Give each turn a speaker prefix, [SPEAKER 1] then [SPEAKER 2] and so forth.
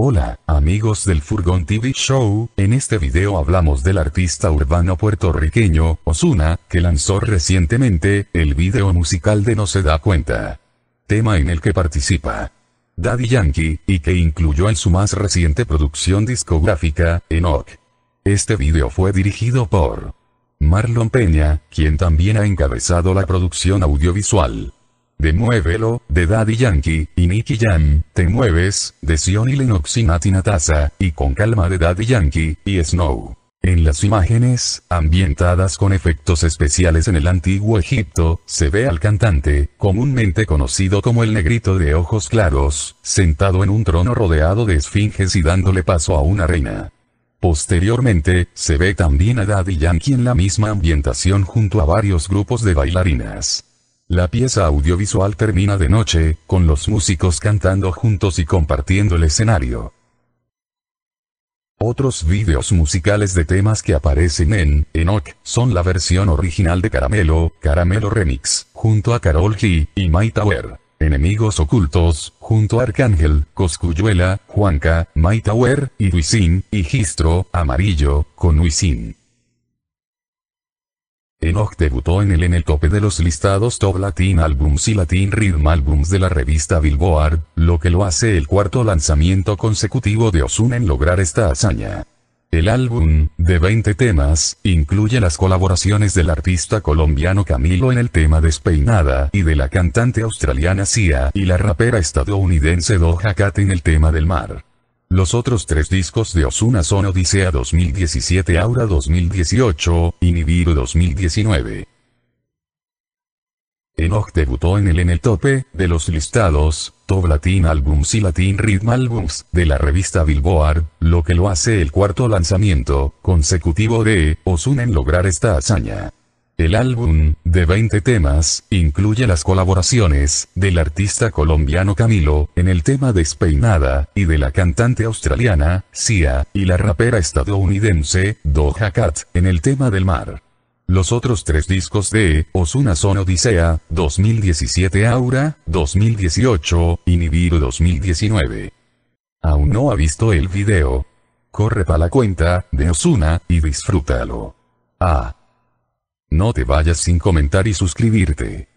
[SPEAKER 1] Hola, amigos del Furgón TV Show, en este video hablamos del artista urbano puertorriqueño, Osuna, que lanzó recientemente, el video musical de No se da cuenta. Tema en el que participa Daddy Yankee, y que incluyó en su más reciente producción discográfica, Enoch. Este video fue dirigido por Marlon Peña, quien también ha encabezado la producción audiovisual de Muévelo, de Daddy Yankee, y Nicky Jam, Te Mueves, de Sion y Lennox y y Con Calma de Daddy Yankee, y Snow. En las imágenes, ambientadas con efectos especiales en el antiguo Egipto, se ve al cantante, comúnmente conocido como el negrito de ojos claros, sentado en un trono rodeado de esfinges y dándole paso a una reina. Posteriormente, se ve también a Daddy Yankee en la misma ambientación junto a varios grupos de bailarinas. La pieza audiovisual termina de noche, con los músicos cantando juntos y compartiendo el escenario. Otros vídeos musicales de temas que aparecen en Enoch son la versión original de Caramelo, Caramelo Remix, junto a Carol G y My Tower. Enemigos ocultos, junto a Arcángel, Coscuyuela, Juanca, My Tower, y Wisin, y Gistro, Amarillo, con Wisin. Enoch debutó en el en el tope de los listados Top Latin Albums y Latin Rhythm Albums de la revista Billboard, lo que lo hace el cuarto lanzamiento consecutivo de Ozuna en lograr esta hazaña. El álbum, de 20 temas, incluye las colaboraciones del artista colombiano Camilo en el tema Despeinada y de la cantante australiana Sia y la rapera estadounidense Doja Cat en el tema del mar. Los otros tres discos de Osuna son Odisea 2017 Aura 2018, y Nibiru 2019. Enoch debutó en el en el tope, de los listados, Top Latin Albums y Latin Rhythm Albums, de la revista Billboard, lo que lo hace el cuarto lanzamiento, consecutivo de, Osuna en lograr esta hazaña. El álbum, de 20 temas, incluye las colaboraciones, del artista colombiano Camilo, en el tema Despeinada, y de la cantante australiana, Sia, y la rapera estadounidense, Doja Cat, en el tema del mar. Los otros tres discos de Osuna son Odisea, 2017 Aura, 2018, y Nibiru 2019. ¿Aún no ha visto el video? Corre pa' la cuenta, de Osuna, y disfrútalo. Ah. No te vayas sin comentar y suscribirte.